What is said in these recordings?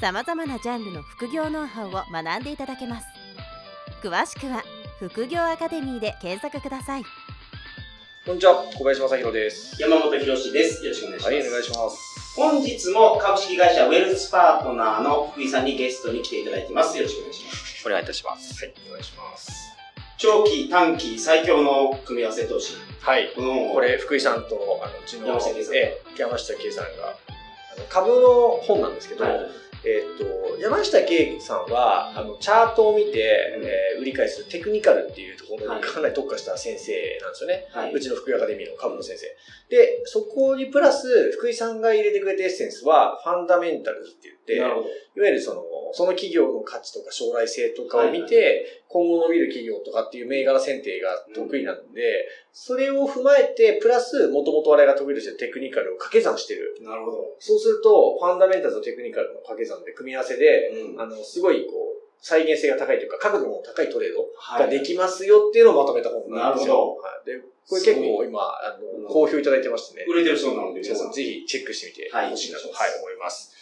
さまざまなジャンルの副業ノウハウを学んでいただけます詳しくは副業アカデミーで検索くださいこんにちは、小林正弘です。山本博史です。よろしくお願いします。はい、お願いします。本日も株式会社ウェルスパートナーの福井さんにゲストに来ていただいています。よろしくお願いします。お願いいたします。はい、お願いします。長期、短期、最強の組み合わせ投資。はい、このこれ、福井さんと、あの、うちの、山下圭さんええ山下圭さんが、あの株の本なんですけど、はいえっ、と、山下圭さんは、あの、チャートを見て、うんえー売り買いするテクニカルっていうところはいにかなり特化した先生なんですよね。はい。うちの福井アカデミーの株の先生。で、そこにプラス、福井さんが入れてくれたエッセンスは、ファンダメンタルズって言って。いわゆるその、その企業の価値とか将来性とかを見て、今後伸びる企業とかっていう銘柄選定が得意なんで、それを踏まえて、プラス、もともと我々が得意としてるテクニカルを掛け算してる。なるほど。そうすると、ファンダメンタルズとテクニカルの掛け算で組み合わせで、うんあの、すごいこう、再現性が高いというか、角度の高いトレードはいができますよっていうのをまとめた本なんですなるよ。はい、で、これ結構今、あの、好評いただいてましてね。売れてるそうなので、皆さん。ぜひチェックしてみてはいほしいなと、おはい思います。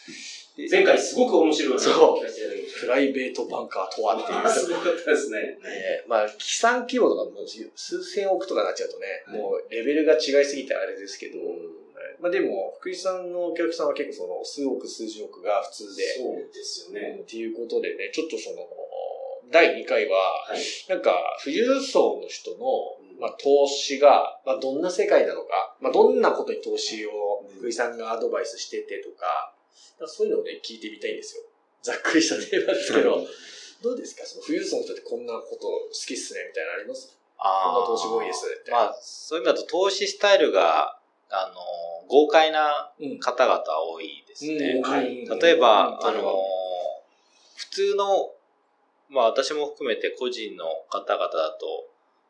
で前回すごく面白いそうプライベートバンカーとはっていう。た。すごかったですね。ねまあ、機算規模とかも数千億とかなっちゃうとね、はいもうレベルが違いすぎてあれですけど、はいまあでも、福井さんのお客さんは結構その数億、数十億が普通で、そうですよね。っていうことでね、ちょっとその、第2回は、はい。なんか、富裕層の人のうん、まあ、投資が、まあ、どんな世界なのか、まあ、どんなことに投資をうん福井さんがアドバイスしててとか、なんかそういうのをね、聞いてみたいんですよ。ざっくりしたテーマですけど、どうですか？その富裕層の人ってこんなこと好きっすねみたいなのあります？あこんな投資が多いですみたいなまあ、そういう意味だと投資スタイルが、あの、豪快なうん方々多いですね。はい例えば、うん。あの、普通の、まあ私も含めて個人の方々だと、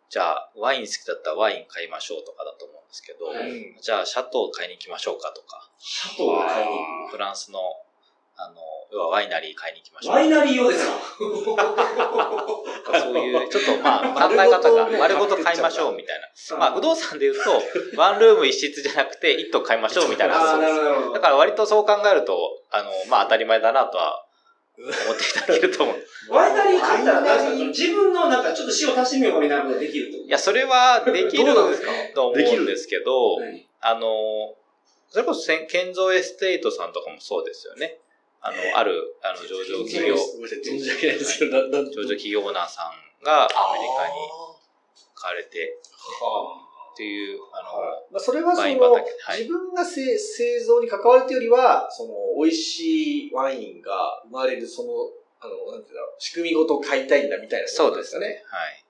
じゃあワイン好きだったらワイン買いましょうとかだと思うんですけど、はいうんじゃあシャトーを買いに行きましょうかとか、シャトーを買いに行フランスの、あの、要はワイナリー買いに行きまく。しょうワイナリー用ですか？そういう、ちょっとまあ考え方がね 丸ごと買いましょうみたいな。まあ不動産で言うと、ワンルーム一室じゃなくて一棟買いましょうみたいな。だから割とそう考えると、あの、まあ当たり前だなとは思っていただけると思う。ワ たら、なんワイナリーかその自分のなんかちょっと塩足してみようかみたいなことができると？いや、それはできるどうなんですか？と思うんですけど、はい。あの、それこそせん、ケンゾーエステイトさんとかもそうですよね。あの、ある、あの、上場企業、上げない。ですけど、な、な、上場企業オーナーさんがアメリカに買われてっていう、あの、まあ、それはその、畑はい。自分が製製造に関わるというよりは、その、美味しいワインが生まれる、その、あの、なんていうんだろう、仕組みごと買いたいんだみたいなことなんそうですね。。はい。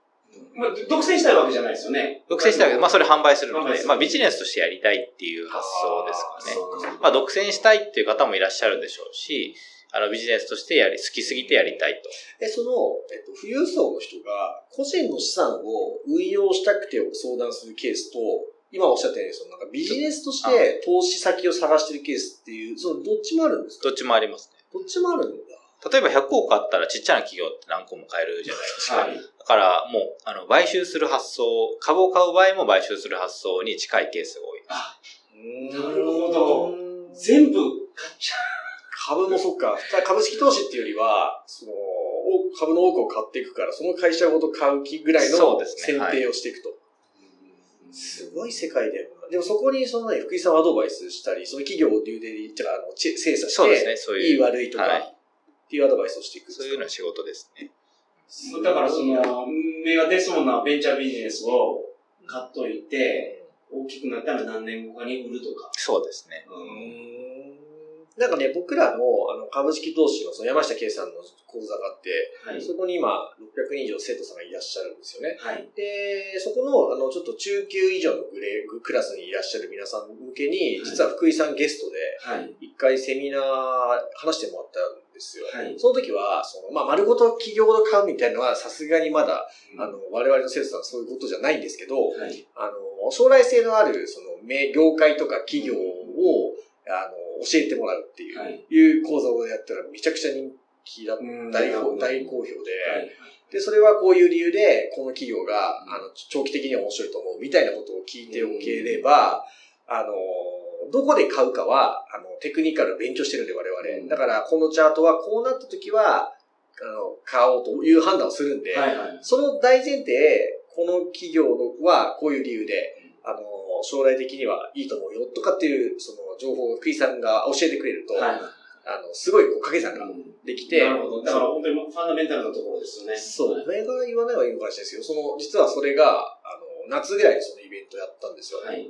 まあ、独占したいわけじゃないですよね。独占したいけど、まあそれ販売するので、まあビジネスとしてやりたいっていう発想ですかね。そうかまあ独占したいっていう方もいらっしゃるでしょうし、あのビジネスとしてやり、好きすぎてやりたいと。え、その、えっと、富裕層の人が、個人の資産を運用したくて相談するケースと、今おっしゃったように、そのなんかビジネスとして投資先を探してるケースっていう、そのどっちもあるんですか？どっちもありますね。どっちもある。例えば100億あったらちっちゃな企業って何個も買えるじゃないですか。はい。だからもう、あの、買収する発想、株を買う場合も買収する発想に近いケースが多いです。なるほど全部買っちゃ株もそっか。株式投資っていうよりは、その、お株の多くを買っていくから、その会社ごと買う気ぐらいの選定をしていくと。う。すごい世界だよな。でもそこにそのね、福井さんはアドバイスしたり、その企業を流であの、精査して、そうですね、そういいいう。悪いとか、はいっていうアドバイスをしていくそういうのは仕事ですね。だからその、芽が出そうなベンチャービジネスを買っといて、大きくなったら何年後かに売るとか。そうですね。うーんなんかね、僕らのあの株式投資のその山下圭さんの講座があって、はい。そこに今600人以上生徒さんがいらっしゃるんですよね。はい。で、そこの、あの、ちょっと中級以上のグレークラスにいらっしゃる皆さん向けに、はい実は福井さんゲストで、はい。一回セミナー話してもらったんですよ。はい。その時は、その、まあ、丸ごと企業ごと買うみたいなのは、さすがにまだ、あの、我々の生徒さんはそういうことじゃないんですけど、はい。あの、将来性のある、その、め業界とか企業を、あの、教えてもらうっていう、はい。いう講座をやったらめちゃくちゃ人気だった。うん大好評で、はい。で、それはこういう理由で、この企業が、あの、長期的には面白いと思うみたいなことを聞いておければ、あの、どこで買うかは、あの、テクニカルを勉強してるんで、我々。うんだから、このチャートはこうなった時は、あの、買おうという判断をするんで、はい。はい。その大前提、この企業はこういう理由で、あの、将来的にはいいと思うよとかっていう、その情報を福井さんが教えてくれると、はい。あの、すごいこう掛け算ができて、なるほど。だから本当にファンダメンタルなところですよね。そう、はい。銘柄言わないはいいのかもしれないですけど、その、実はそれが、あの、夏ぐらいにそのイベントやったんですよ。はい。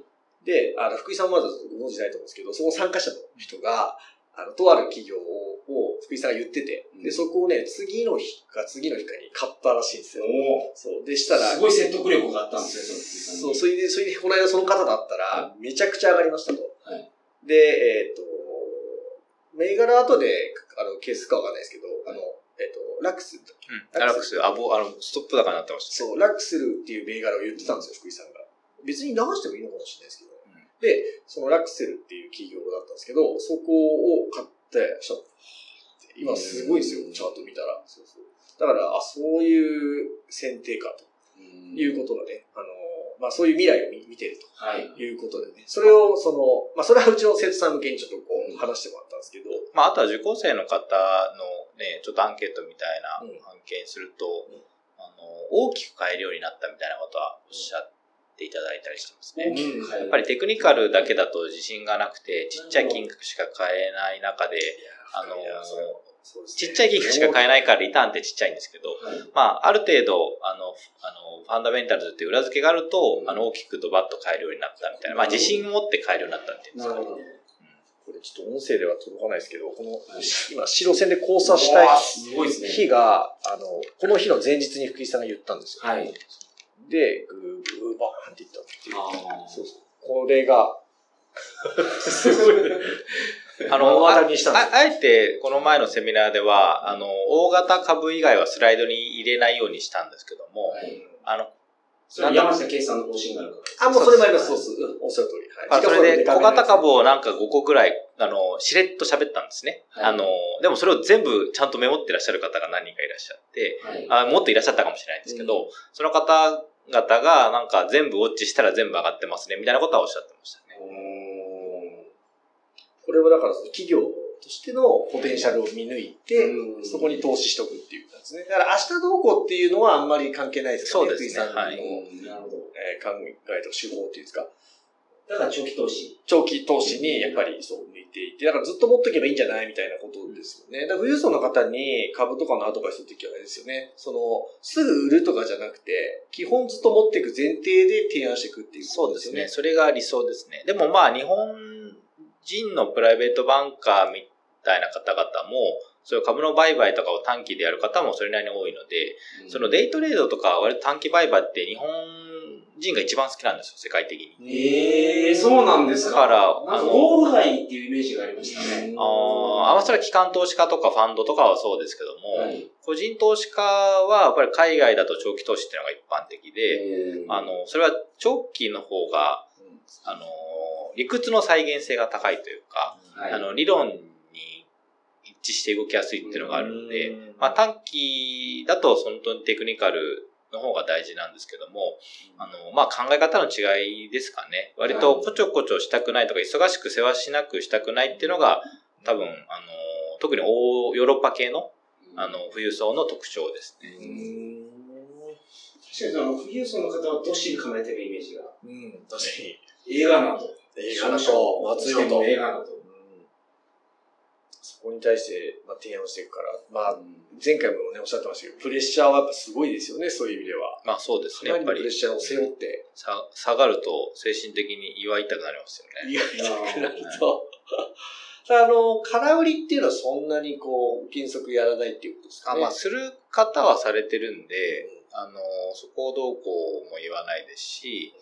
で、あの、福井さんはまだご存知ないと思うんですけど、その参加者の人が、あの、とある企業を、を福井さんが言ってて、で、そこをね、次の日か次の日かに買ったらしいんですよ。おそう。でしたら、すごい説得力があったんですね、そう、それで、それで、この間その方だったら、めちゃくちゃ上がりましたと。はいで、えっ、と、銘柄後で、あの、ケースかわかんないですけど、あの、えっ、と、ラックスうん。ラックス、あ、ぼ、あの、ストップ高になってました。そう、ラックスルっていう銘柄を言ってたんですよ、福井さんが。別に流してもいいのかもしれないですけど。うんで、そのラクセルっていう企業だったんですけど、そこを買って、今すごいですよ、チャート見たら。そうそうだから、あ、そういう選定かと。いうことがね、あの、まあそういう未来を見見てるはい。ということでね、それを、その、まあそれはうちの生徒さん向けにちょっとこう話してもらったんですけど、まあ、あとは受講生の方のね、ちょっとアンケートみたいなうん。案件すると、うん。あの、大きく買えるようになったみたいなことはおっしゃっていただいたりしてますね。やっぱりテクニカルだけだと自信がなくて、ちっちゃい金額しか買えない中で、あのちっちゃい金額しか買えないからリターンってちっちゃいんですけど、はい。まあ、ある程度、あの、あの、ファンダメンタルズっていう裏付けがあると、うんあの、大きくドバッと買えるようになったみたいな、まあ、自信を持って買えるようになったっていうんですかね。これちょっと音声では届かないですけど、この、い今、白線で交差したい。日が、あの、この日の前日に福井さんが言ったんですよ。はい。で、って言ったっていう。あそうそう。これが、すごい。あの、あああえて、この前のセミナーでは、あの、大型株以外はスライドに入れないようにしたんですけども、はい。あの、それは山下圭さんの方針があるから。あ、もうそれもあります。そうそう。うんおっしゃる通り。はい。それで小型株を、をなんか5個ぐらい、あの、しれっと喋ったんですね。はいあの、でもそれを全部ちゃんとメモってらっしゃる方が何人かいらっしゃって、はい。あもっといらっしゃったかもしれないんですけど、その方々がなんか全部ウォッチしたら全部上がってますね、みたいなことはおっしゃってましたね。これはだから企業としてのポテンシャルを見抜いて、うんそこに投資しとくっていう感じですね。だから明日どうこうっていうのはあんまり関係ないですよね。そうですねはいなるほど。えー考えとか手法っていうんですか。だから長期投資。長期投資にやっぱりそう向いていて、だからずっと持っとけばいいんじゃないみたいなことですよね。だから富裕層の方に株とかのアドバイスするときはあれですよね。その、すぐ売るとかじゃなくて、基本ずっと持っていく前提で提案していくっていうそうですね。それが理想ですね。でもまあ日本人のプライベートバンカーみたいな方々も、そういう株の売買とかを短期でやる方もそれなりに多いので、そのデイトレードとか割と短期売買って日本人が一番好きなんですよ、世界的に。ええそうなんですか。だからあのゴール街っていうイメージがありましたね。あーあ、まあそれは機関投資家とかファンドとかはそうですけども、はい。個人投資家はやっぱり海外だと長期投資っていうのが一般的で、あの、それは長期の方が、あの、理屈の再現性が高いというか、はい、あの、理論に一致して動きやすいっていうのがあるので、うんまあ短期だと本当にテクニカルの方が大事なんですけども、あの、まあ考え方の違いですかね。割とこちょこちょしたくないとか、忙しく世話しなくしたくないっていうのが、多分、あの、特に欧ヨーロッパ系の、あの、富裕層の特徴ですね。確かにその、富裕層の方はどっしり構えてるイメージが。うん、確かに。映画など。映画だと、松代と。映画など。うんそこに対して、まあ、提案していくから、まあ、前回もね、おっしゃってましたけど、プレッシャーはやっぱすごいですよね、そういう意味では。まあそうですね。やっぱりプレッシャーを背負って、さ下がると精神的に祝いたくなりますよね。いや、いなくなると。あの、空売りっていうのはそんなにこう、原則やらないっていうことですかね。あまあ、する方はされてるんで、あの、そこをどうこうも言わないですし、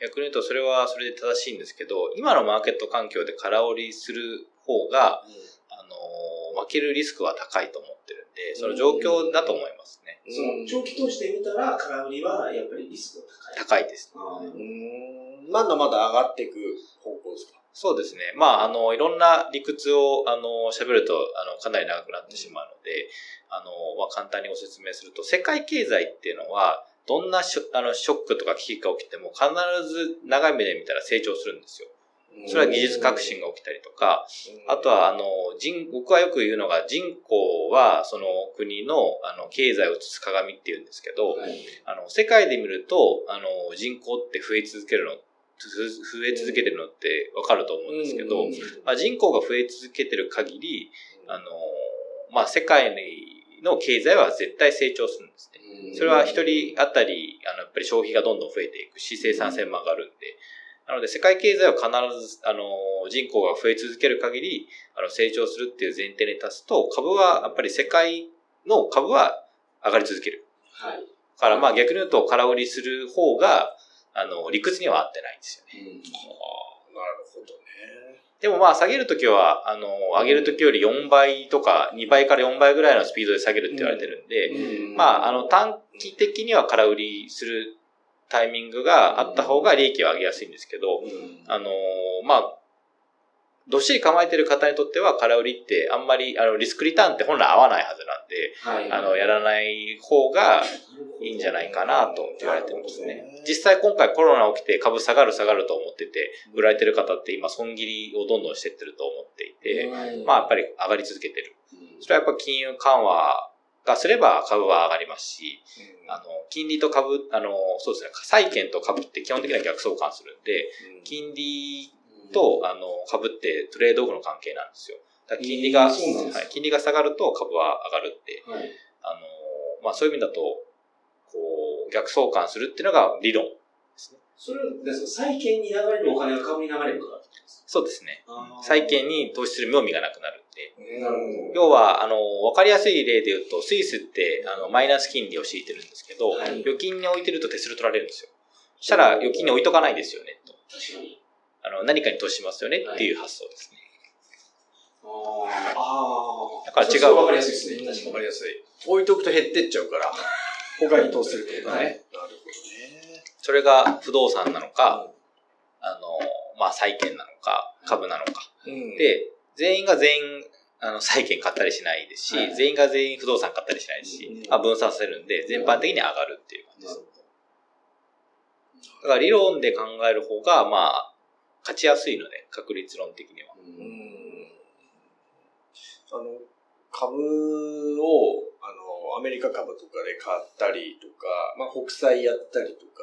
逆に言うとそれはそれで正しいんですけど、今のマーケット環境で空売りする方が、あの、の、負けるリスクは高いと思で、その状況だと思いますね。その長期投資で見たら、空売りはやっぱりリスクが高い。高いです。あーうんまだまだ上がっていく方向ですか？そうですね。まあ、あの、いろんな理屈を、あの、喋ると、あの、かなり長くなってしまうので、あの、まあ、簡単にご説明すると、世界経済っていうのは、どんなショあのショックとか危機が起きても、必ず長い目で見たら成長するんですよ。それは技術革新が起きたりとか、あとは、あの、人、僕はよく言うのが、人口は、その国の、あの、経済を映す鏡って言うんですけど、はい。あの、世界で見ると、あの、人口って増え続けるの、ふ増え続けてるのってわかると思うんですけど、まあ、人口が増え続けてる限り、あの、まあ、世界の経済は絶対成長するんですね。それは一人当たり、あの、やっぱり消費がどんどん増えていくし、生産性も上がるんで、なので世界経済は必ず、あの、人口が増え続ける限り、あの、成長するっていう前提に立つと、株は、やっぱり世界の株は上がり続ける。はい。だからまあ逆に言うと空売りする方が、あの、理屈には合ってないんですよね。なるほどね。でもまあ下げるときは、あの、上げるときより4倍とか2倍から4倍ぐらいのスピードで下げるって言われてるんで、まあ、あの、短期的には空売りするタイミングがあった方が利益を上げやすいんですけど、あの、まあ、どっしり構えてる方にとっては空売りってあんまり、あの、リスクリターンって本来合わないはずなんで、はい。あの、やらない方がいいんじゃないかなと言われてますね。実際今回コロナ起きて株下がる下がると思ってて、売られてる方って今損切りをどんどんしてってると思っていて、まあやっぱり上がり続けてる。それはやっぱ金融緩和がすれば株は上がりますし、あの、金利と株、あの、そうですね、債券と株って基本的には逆相関するんで、金利と、あの、株ってトレードオフの関係なんですよ。だ金利が、へーはい、金利が下がると株は上がるって、はい。あの、まあそういう意味だと、こう、逆相関するっていうのが理論ですね。それですか債券に流れるお金が株に流れるからそうですね。債券に投資する妙味がなくなるんで。なるほ要は、あの、わかりやすい例で言うと、スイスって、あの、マイナス金利を敷いてるんですけど、はい預金に置いてると手数料取られるんですよ。そしたら、預金に置いとかないですよね、と。確かに。あの、何かに投資しますよねっていう発想ですね。あーあー。だから違うわかりやすいですね。確かに。わかりやすい。置いとくと減ってっちゃうから、他に投資するってことだね。はいなるほどね。それが不動産なのか、あの、まあ、債券なのか、株なのか。うん、で、全員が全員、あの、債券買ったりしないですし、はい。全員が全員不動産買ったりしないですし、うん。まあ、分散させるんで、全般的に上がるっていう感じです。だから理論で考える方が、まあ、勝ちやすいので、確率論的には。あの、株を、あの、アメリカ株とかで買ったりとか、まあ、国債やったりとか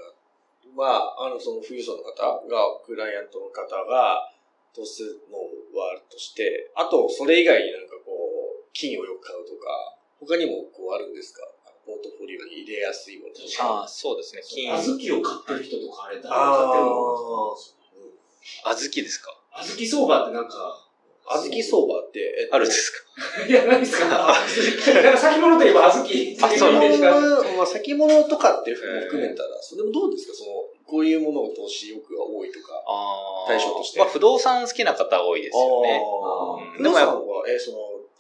は、あの、その富裕層の方が、クライアントの方が、投資のはあるとして、あと、それ以外になんかこう、金をよく買うとか、他にもこうあるんですか？ポートフォリオに入れやすいものとか。ああ、そうですね。金、小豆を買ってる人とかあれ、誰が買ってるのかな？小豆ですか？小豆相場ってなんか、小豆相場って、えっとあるんですか？いや、何ですか？なんか先物といえば小豆っていうイメあそうなんージが。あるまあ、先物とかっていうのも含めたら、それもどうですか？その、こういうものを投資欲が多いとか。対象として。まあ、不動産好きな方多いですよね。うん。でもやっぱ不動産は、えーその、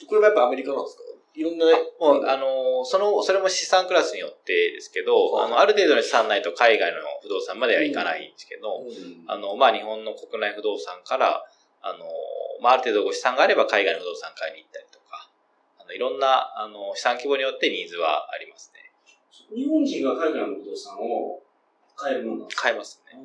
これはやっぱアメリカなんですか？いろんな、もう、あの、その、それも資産クラスによってですけど、はいあの、ある程度の資産ないと海外の不動産まではいかないんですけど、うん。あの、まあ、日本の国内不動産から、あの、まあ、ある程度ご資産があれば海外の不動産買いに行ったりとか、あの、いろんな、あの、資産規模によってニーズはありますね。日本人が海外の不動産を買えるもんえますね。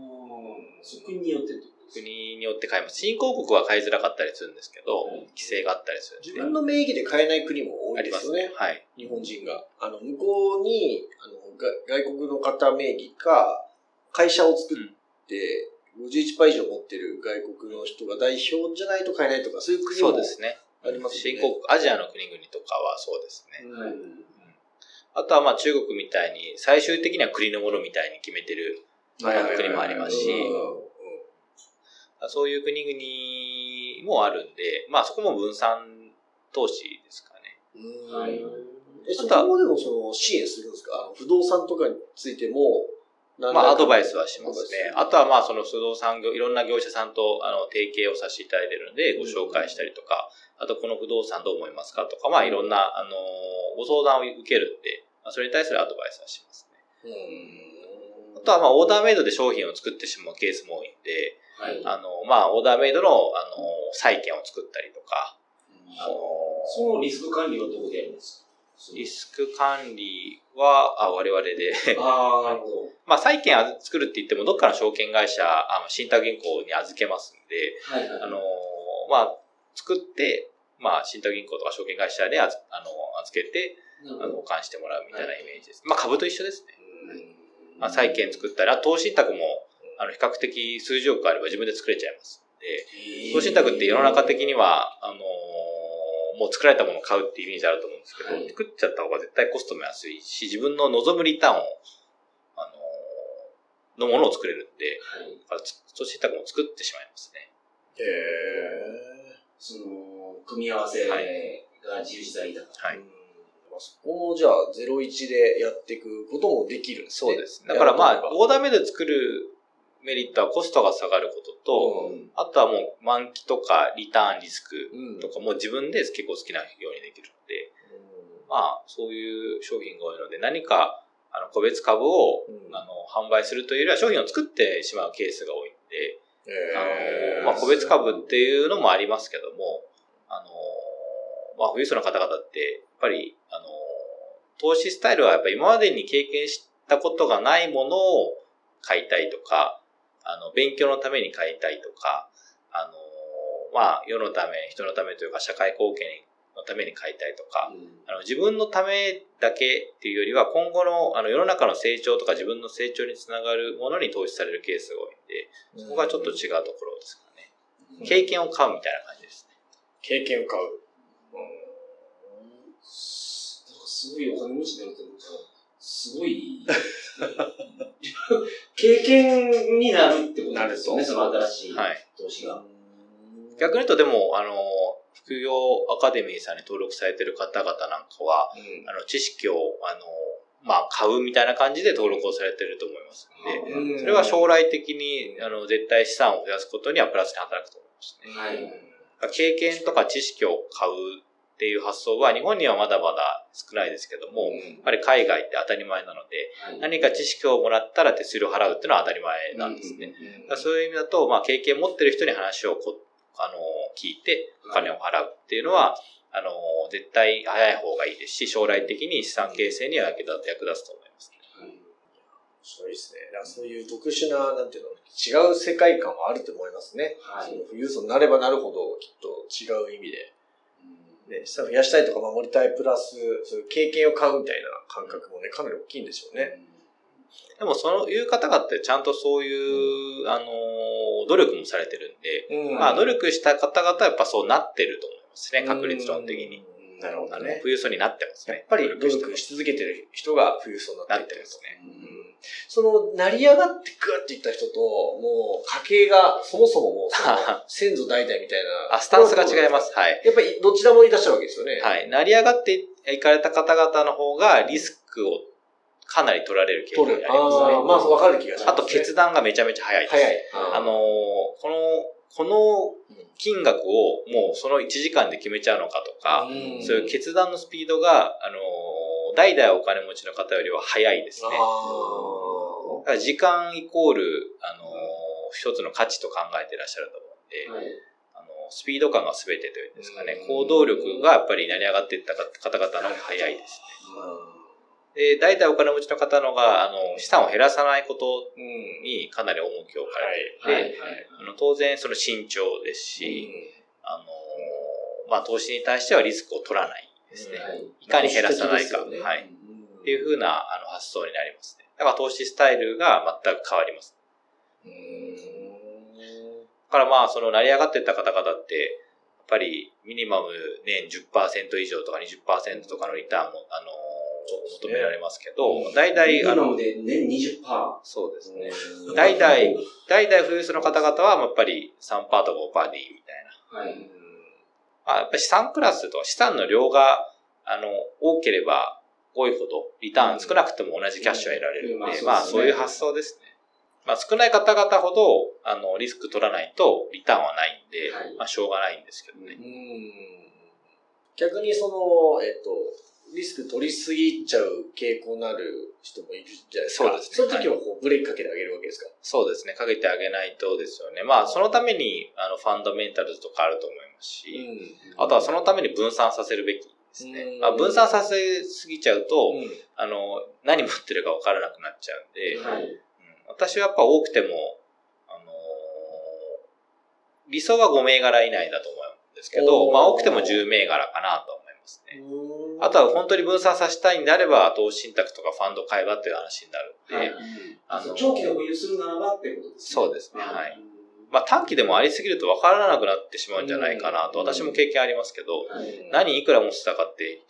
そ国によって国によって買えます。新興国は買いづらかったりするんですけど、うん規制があったりする。自分の名義で買えない国も多ありますねいですよね。。はい。日本人が。あの、向こうに、あの、が外国の方名義か、会社を作って、51%以上持ってる外国の人が代表じゃないと買えないとか、そういう国もそうですね。あります。新興国、アジアの国々とかはそうですね。うんはいあとはまあ中国みたいに、最終的には国のものみたいに決めてる国もありますしそういう国々もあるんで、まあそこも分散投資ですかね。はい。え、そこもでもその支援するんですか？あの不動産とかについても、ままあ、アドバイスはししますね。あとは、まあ、その不動産業、いろんな業者さんと、あの、提携をさせていただいているので、ご紹介したりとか、あと、この不動産どう思いますかとか、まあ、いろんな、あの、ご相談を受けるんで、まあ、それに対するアドバイスはしますね。うんあとは、まあ、オーダーメイドで商品を作ってしまうケースも多いんで、はい。あの、まあ、オーダーメイドの、あの、債券を作ったりとか、あの、そのリスク管理はどこでやるんですか？リスク管理は、あ、我々で、ああ、なるほど。まあ、債券あ作るって言っても、どっかの証券会社、あの信託銀行に預けますんで、はいはい。あの、まあ、作って、まあ、信託銀行とか証券会社であの預けて、あの、保管してもらうみたいなイメージです。まあ、株と一緒ですね。うんまあ、債券作ったり、あ投資信託も、あの、比較的数十億あれば自分で作れちゃいますんで、投資信託って世の中的には、あのもう作られたものを買うっていうイメージあると思うんですけど、はい作っちゃった方が絶対コストも安いし、自分の望むリターンを、あののものを作れるんで、投資信託も作ってしまいますね。へえ。その、組み合わせが自由自在だから。はい。そこもじゃあ、01でやっていくこともできるんですね。そうです。だからまあ、オーダーメイドで作るメリットはコストが下がることと、うん。あとはもう満期とかリターンリスクうん。とかも自分で結構好きなようにできるので、まあ、そういう商品が多いので、何か、あの、個別株を、うん。あの、販売するというよりは商品を作ってしまうケースが多いんで、へー。あの、まあ、個別株っていうのもありますけども、あの、まあ、富裕層の方々って、やっぱり、あの、投資スタイルはやっぱり今までに経験したことがないものを買いたいとか、あの、勉強のために買いたいとか、あの、まあ、世のため、人のためというか、社会貢献のために買いたいとか、あの自分のためだけっていうよりは、今後のあの世の中の成長とか自分の成長につながるものに投資されるケースが多いんで、そこがちょっと違うところですかね。経験を買うみたいな感じですね。経験を買う。なんかすごいお金持ちになるとすごい、経験になるってことですよね、その新しいはい。投資が。逆に言うと、でも、あの、副業アカデミーさんに登録されてる方々なんかは、うんあの、知識を、あの、まあ、買うみたいな感じで登録をされてると思いますので、うんそれは将来的に、あの、絶対資産を増やすことにはプラスに働くと思いますね。はい。経験とか知識を買うっていう発想は日本にはまだまだ少ないですけども、やっぱり海外って当たり前なので、はい何か知識をもらったら手数料払うっていうのは当たり前なんですね。そういう意味だと、まあ経験を持ってる人に話をこあの聞いてお金を払うっていうのは、あの絶対早い方がいいですし、将来的に資産形成には役立役立つと思います。面白いですね。だからそういう特殊な、なんていうの、違う世界観はあると思いますね。はいその富裕層になればなるほど、きっと違う意味で。ね、資産増やしたいとか守りたいプラス、そういう経験を買うみたいな感覚もね、かなり大きいんでしょうね。でもそういう方々ってちゃんとそういう、あの努力もされてるんで、うんまあ努力した方々はやっぱそうなってると思いますね、確率論的に。。うんなるほどね。富裕層になってますね。やっぱり努力し続けてる人が富裕層にななっているとってますね。うんその、成り上がってグーっていった人と、もう、家計が、そもそももう、先祖代々みたいな。あ、スタンスが違います。はい。やっぱり、どちらもいらっしゃるわけですよね。はい。成り上がっていかれた方々の方がリスクをかなり取られる傾向。にありますね。ああ、まあ、わかる気がします、あと決断がめちゃめちゃ早いです。早い。あのーこの、この金額をもうその1時間で決めちゃうのかとか、うんそういう決断のスピードが、あのー代々お金持ちの方よりは早いですね。あだから時間イコール、あのー一つの価値と考えていらっしゃると思うんで、はい。あのスピード感が全てというんですかねうん、行動力がやっぱり成り上がっていった方々の方が早いですね。で、大体お金持ちの方のが、あの、資産を減らさないこと。にかなり重きを置かれていて。あの当然その慎重ですし、あの、まあ、投資に対してはリスクを取らないですね。はいいかに減らさないか。はい。うんっていうふうなあの発想になりますね。だから投資スタイルが全く変わります。うんだからまあ、その成り上がっていった方々って、やっぱりミニマム年10%以上とか20%とかのリターンも、あの求められますけど、大体、あの、あの、で年20%。そうですね。うん大体、大体富裕層の方々はやっぱり3%とか5%でいいみたいな。はい。まあ、やっぱり資産クラスとか資産の量が、あの、多ければ、多いほど、リターン少なくても同じキャッシュは得られるんで、うんまあそういう発想ですね。まあ少ない方々ほど、あの、リスク取らないとリターンはないんで、はいまあしょうがないんですけどね。うん逆にその、えっと、リスク取りすぎちゃう傾向のある人もいるじゃないですか。そうですねその時はこうブレーキかけてあげるわけですか？そうですね。かけてあげないとですよね。まあそのために、あの、ファンダメンタルズとかあると思いますし、あとはそのために分散させるべきですねうん。まあ、分散させすぎちゃうと、うんあの、何持ってるか分からなくなっちゃうんで、はい。うん私はやっぱ多くても、あのー理想は5銘柄以内だと思うんですけど、まあ多くても10銘柄かなとますね。あとは本当に分散させたいんであれば、投資信託とかファンド買えばっていう話になるんで、はい。あの長期で保有するならばってことですね。そうですねはい。まあ短期でもありすぎると分からなくなってしまうんじゃないかなと、うん。私も経験ありますけど、はい。何いくら持ってたかって、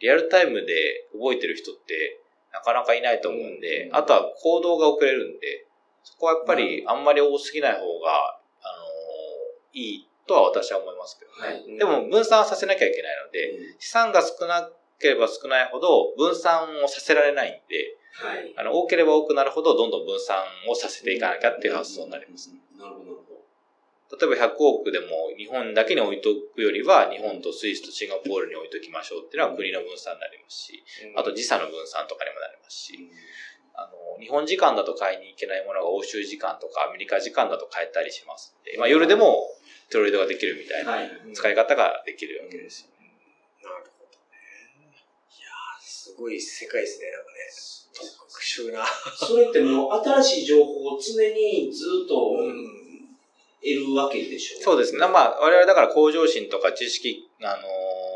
リアルタイムで覚えてる人ってなかなかいないと思うんで、うん。あとは行動が遅れるんで、そこはやっぱりあんまり多すぎない方が、あのーいいとは私は思いますけどね。はい。でも分散させなきゃいけないので、資産が少なければ少ないほど分散をさせられないんで、はい。あの多ければ多くなるほどどんどん分散をさせていかなきゃっていう発想になります。なるほど、なるほど。例えば100億でも日本だけに置いとくよりは日本とスイスとシンガポールに置いときましょうっていうのは国の分散になりますし、あと時差の分散とかにもなりますし、あの、日本時間だと買いに行けないものが欧州時間とかアメリカ時間だと買えたりしますんで、まあ夜でもトレードができるみたいな使い方ができるわけですよね。なるほどね。いやー、すごい世界ですね、なんかね。特殊な。それってもう新しい情報を常にずっと得るわけでしょそうですね。まあ我々だから向上心とか知識、あのー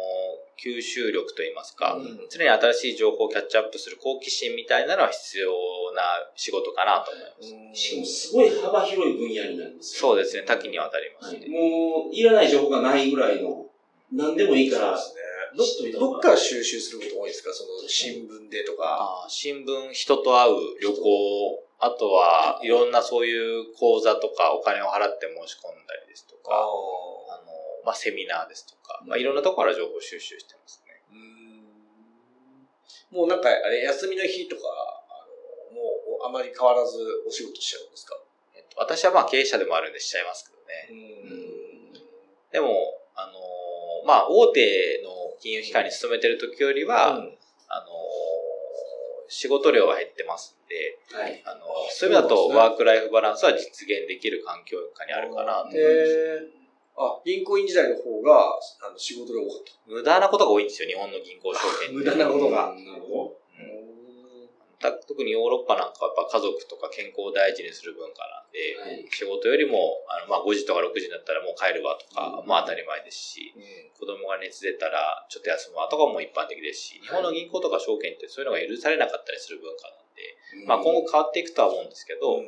吸収力といいますか、うん常に新しい情報をキャッチアップする好奇心みたいなのは必要な仕事かなと思います。しかもすごい幅広い分野になりますそうですね。多岐にわたりますね。はいもう、いらない情報がないぐらいの、何でもいいから、そうですね。どどっから収集すること多いですか？その新聞でとか。新聞、人と会う旅行、あとはいろんなそういう講座とかお金を払って申し込んだりですとか、あの、まあ、セミナーですとか、まあ、いろんなところから情報収集してますね。もうなんか、あれ、休みの日とか、あのもうあまり変わらずお仕事しちゃうんですか？えっと、私はまあ経営者でもあるんでしちゃいますけどね。でも、あのーまあ、大手の金融機関に勤めてる時よりは、うんあのー仕事量が減ってますんで、はい。あのーそういう意味だとワークライフバランスは実現できる環境下にあるかなと。へーあ、銀行員時代の方が、あの、仕事量多かった。無駄なことが多いんですよ、日本の銀行証券って。無駄なことが。なるほど。た特にヨーロッパなんかはやっぱ家族とか健康を大事にする文化なんで、はい。仕事よりも、あの、まあ、5時とか6時になったらもう帰るわとか、うんまあ当たり前ですし、子供が熱出たらちょっと休むわとかも一般的ですし、日本の銀行とか証券ってそういうのが許されなかったりする文化なんで、まあ今後変わっていくとは思うんですけど、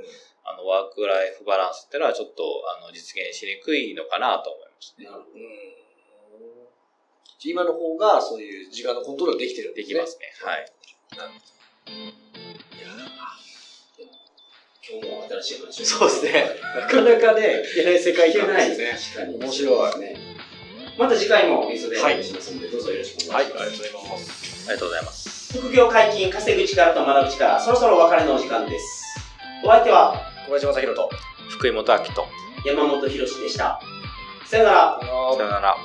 あの、ワークライフバランスっていうのはちょっと、あの、実現しにくいのかなと思いますね。なる今の方が、そういう時間のコントロールできてるんでね。ですきますね。はい。今日も新しい話をそうですね。なかなかね、聞けない世界観ないでですよね。確かに。面白いね。また次回もゲストでお願いしますので、どうぞよろしくおはい、願いします。ありがとうございます。ありがとうございます。副業解禁、稼ぐ力と学ぶ力、そろそろお別れのお時間です。お相手は小林正宏と。福井元明と、山本博史でした。さよなら。さよなら。